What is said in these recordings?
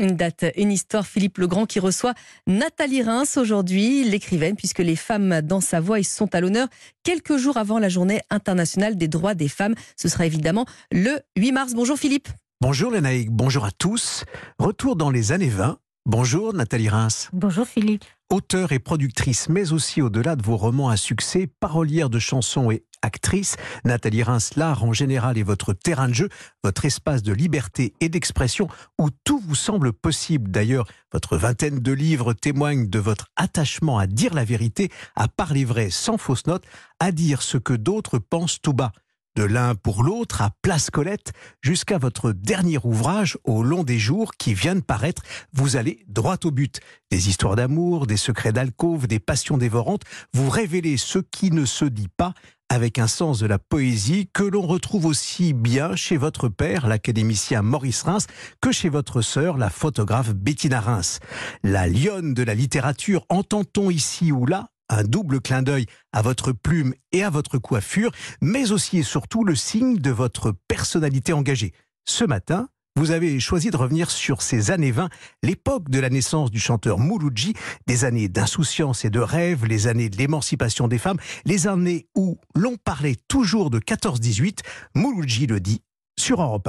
Une date, une histoire, Philippe Legrand qui reçoit Nathalie Reims aujourd'hui, l'écrivaine, puisque les femmes dans sa voix ils sont à l'honneur quelques jours avant la journée internationale des droits des femmes. Ce sera évidemment le 8 mars. Bonjour Philippe. Bonjour Lénaïque, bonjour à tous. Retour dans les années 20. Bonjour Nathalie Reims. Bonjour Philippe. Auteur et productrice, mais aussi au-delà de vos romans à succès, parolière de chansons et actrice, Nathalie Reims, l'art en général est votre terrain de jeu, votre espace de liberté et d'expression où tout vous semble possible. D'ailleurs, votre vingtaine de livres témoignent de votre attachement à dire la vérité, à parler vrai sans fausse note, à dire ce que d'autres pensent tout bas de l'un pour l'autre à Place Colette jusqu'à votre dernier ouvrage au long des jours qui vient de paraître, vous allez droit au but. Des histoires d'amour, des secrets d'alcôve, des passions dévorantes, vous révélez ce qui ne se dit pas avec un sens de la poésie que l'on retrouve aussi bien chez votre père, l'académicien Maurice Reims, que chez votre sœur, la photographe Bettina Reims. La lionne de la littérature, entend-on ici ou là un double clin d'œil à votre plume et à votre coiffure, mais aussi et surtout le signe de votre personnalité engagée. Ce matin, vous avez choisi de revenir sur ces années 20, l'époque de la naissance du chanteur Mouloudji, des années d'insouciance et de rêve, les années de l'émancipation des femmes, les années où l'on parlait toujours de 14-18. Mouloudji le dit sur Europe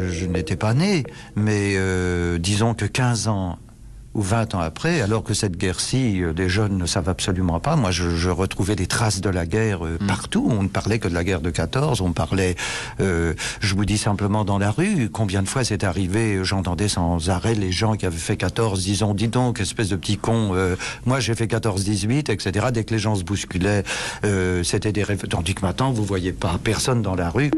1. Je n'étais pas né, mais euh, disons que 15 ans ou 20 ans après, alors que cette guerre-ci, euh, des jeunes ne savent absolument pas. Moi, je, retrouvais des traces de la guerre euh, mm. partout. On ne parlait que de la guerre de 14. On parlait, euh, je vous dis simplement dans la rue, combien de fois c'est arrivé, j'entendais sans arrêt les gens qui avaient fait 14 disant, dis donc, espèce de petit con, moi j'ai fait 14-18, etc. Dès que les gens se bousculaient, c'était des rêves. Tandis que maintenant, vous voyez pas personne dans la rue.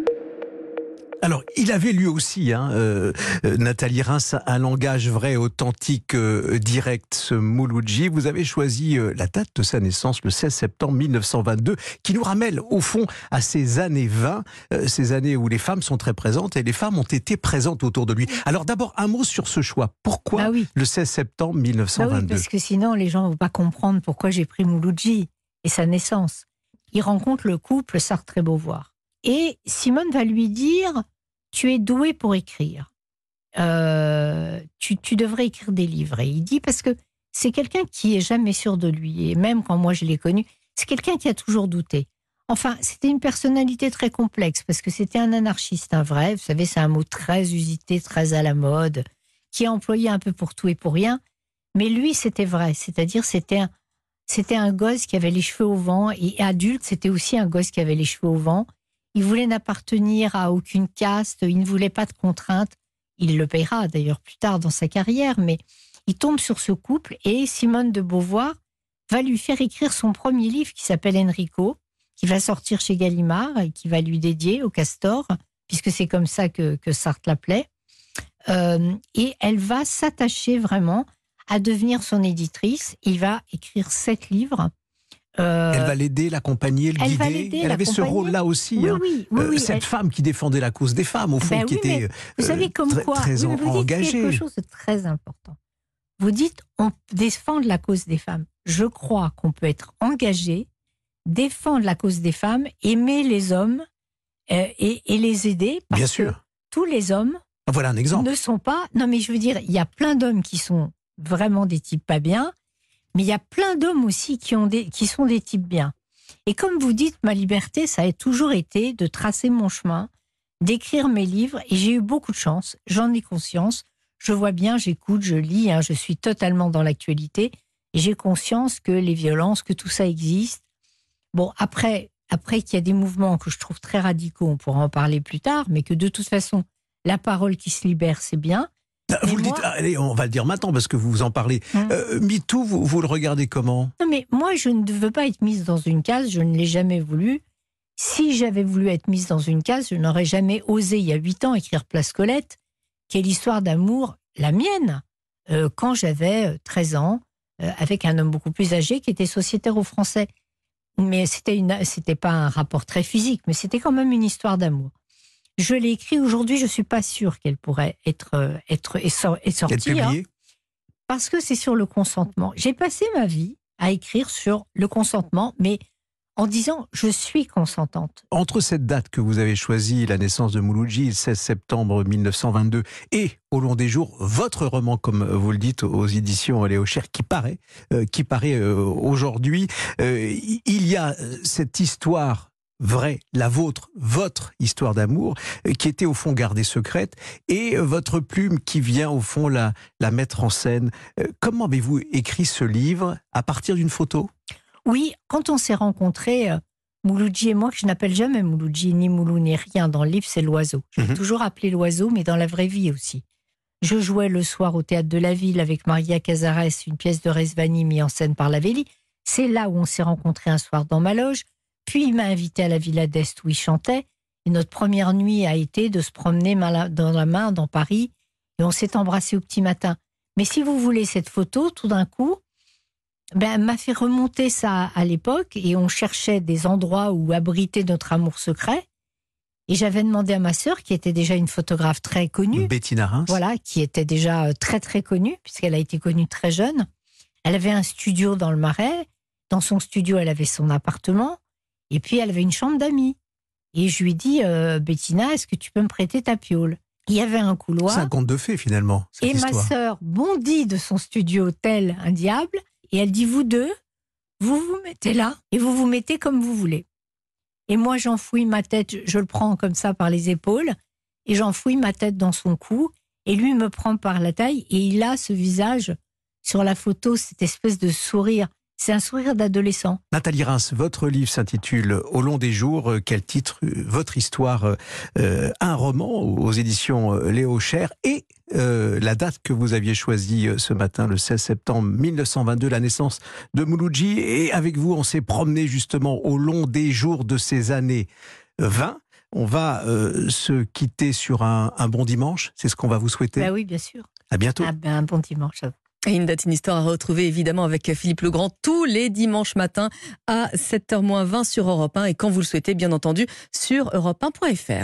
Alors, il avait lui aussi, hein, euh, euh, Nathalie Reims, un langage vrai, authentique, euh, direct, ce Mouloudji. Vous avez choisi la date de sa naissance, le 16 septembre 1922, qui nous ramène au fond à ces années 20, ces années où les femmes sont très présentes et les femmes ont été présentes autour de lui. Alors d'abord, un mot sur ce choix. Pourquoi bah le 16 septembre 1922 bah oui, Parce que sinon, les gens ne vont pas comprendre pourquoi j'ai pris Mouloudji et sa naissance. Il rencontre le couple Sartre-Beauvoir. Et Simone va lui dire Tu es doué pour écrire. Euh, tu, devrais écrire des livres. Et il dit Parce que c'est quelqu'un qui est jamais sûr de lui. Et même quand moi je l'ai connu, c'est quelqu'un qui a toujours douté. Enfin, c'était une personnalité très complexe parce que c'était un anarchiste, un vrai. Vous savez, c'est un mot très usité, très à la mode, qui est employé un peu pour tout et pour rien. Mais lui, c'était vrai. C'est-à-dire, c'était un, c'était un gosse qui avait les cheveux au vent. Et adulte, c'était aussi un gosse qui avait les cheveux au vent. Il voulait n'appartenir à aucune caste, il ne voulait pas de contraintes. Il le payera d'ailleurs plus tard dans sa carrière, mais il tombe sur ce couple et Simone de Beauvoir va lui faire écrire son premier livre qui s'appelle Enrico, qui va sortir chez Gallimard et qui va lui dédier au castor, puisque c'est comme ça que, Sartre l'appelait. Euh, et elle va s'attacher vraiment à devenir son éditrice. Il va écrire sept livres euh, elle va l'aider, l'accompagner, le guider. Elle avait ce rôle-là aussi. Hein. Euh, cette femme qui défendait la cause des femmes, au fond, ben qui était vous savez euh, comme quoi, très vous engagée. quelque chose de très important. Vous dites, on défend la cause des femmes. Je crois qu'on peut être engagé, défendre la cause des femmes, aimer les hommes et, les aider. Bien sûr. tous les hommes voilà un exemple. ne sont pas. Non, mais je veux dire, il y a plein d'hommes qui sont vraiment des types pas bien mais il y a plein d'hommes aussi qui, sont des types bien. Et comme vous dites, ma liberté, ça a toujours été de tracer mon chemin, d'écrire mes livres, et j'ai eu beaucoup de chance, j'en ai conscience. Je vois bien, j'écoute, je lis, hein, je suis totalement dans l'actualité, et j'ai conscience que les violences, que tout ça existe. Bon, après, après qu'il y a des mouvements que je trouve très radicaux, on pourra en parler plus tard, mais que de toute façon, la parole qui se libère, c'est bien. Ah, vous le dites, allez, on va le dire maintenant parce que vous vous en parlez. Hum. Euh, MeToo, vous, vous, le regardez comment? Non, mais moi, je ne veux pas être mise dans une case, je ne l'ai jamais voulu. Si j'avais voulu être mise dans une case, je n'aurais jamais osé, il y a huit ans, écrire Place Colette, qui est l'histoire d'amour, la mienne, euh, quand j'avais 13 euh, ans, avec un homme beaucoup plus âgé qui était sociétaire au Français. Mais c'était une, c'était pas un rapport très physique, mais c'était quand même une histoire d'amour. Je l'ai écrit aujourd'hui, je ne suis pas sûre qu'elle pourrait être, euh, être et, sortie. Hein. parce que c'est sur le consentement. J'ai passé ma vie à écrire sur le consentement, mais en disant je suis consentante. Entre cette date que vous avez choisie, la naissance de Mouloudji, le 16 septembre 1922, et Au long des jours, votre roman, comme vous le dites aux éditions Léo Cher, qui paraît, euh, qui paraît euh, aujourd'hui, euh, il y a cette histoire vraie, la vôtre, votre histoire d'amour, qui était au fond gardée secrète, et votre plume qui vient au fond la, la mettre en scène. Comment avez-vous écrit ce livre À partir d'une photo? Oui, quand on s'est rencontrés, Mouloudji et moi, que je n'appelle jamais Mouloudji, ni Moulou, ni rien dans le livre, c'est l'oiseau. Je l'ai Mhm. toujours appelé l'oiseau, mais dans la vraie vie aussi. Je jouais le soir au théâtre de la ville avec Maria Cazares, une pièce de Resvani mise en scène par Lavelli. C'est là où on s'est rencontrés un soir dans ma loge. Puis il m'a invité à la Villa d'Est où il chantait. Et notre première nuit a été de se promener main dans la main dans Paris. Et on s'est embrassé au petit matin. Mais si vous voulez cette photo, tout d'un coup, ben, m'a fait remonter ça à l'époque et on cherchait des endroits où abriter notre amour secret. Et j'avais demandé à ma sœur, qui était déjà une photographe très connue, Bettina Reims voilà, qui était déjà euh, très très connue, puisqu'elle a été connue très jeune. Elle avait un studio dans le Marais. Dans son studio, elle avait son appartement. Et puis, elle avait une chambre d'amis. Et je lui dis, euh, Bettina, est-ce que tu peux me prêter ta piole? Il y avait un couloir. C'est un conte de fées finalement, cette Et ma sœur bondit de son studio tel un diable et elle dit vous deux, vous vous mettez là et vous vous mettez comme vous voulez. Et moi j'enfouis ma tête, je le prends comme ça par les épaules et j'enfouis ma tête dans son cou et lui me prend par la taille et il a ce visage sur la photo, cette espèce de sourire. C'est un sourire d'adolescent. Nathalie Reims, votre livre s'intitule Au long des jours. Quel titre Votre histoire, euh, un roman aux éditions euh, Léo Cher et euh, la date que vous aviez choisie ce matin, le 16 septembre 1922, la naissance de Mouloudji. Et avec vous, on s'est promené justement au long des jours de ces années 20. On va euh, se quitter sur un, un bon dimanche. C'est ce qu'on va vous souhaiter. Bah oui, bien sûr. À bientôt. Ah ben, un bon dimanche à vous. Et une date, une histoire à retrouver évidemment avec Philippe Legrand tous les dimanches matins à 7h20 sur Europe 1 et quand vous le souhaitez, bien entendu, sur europe1.fr.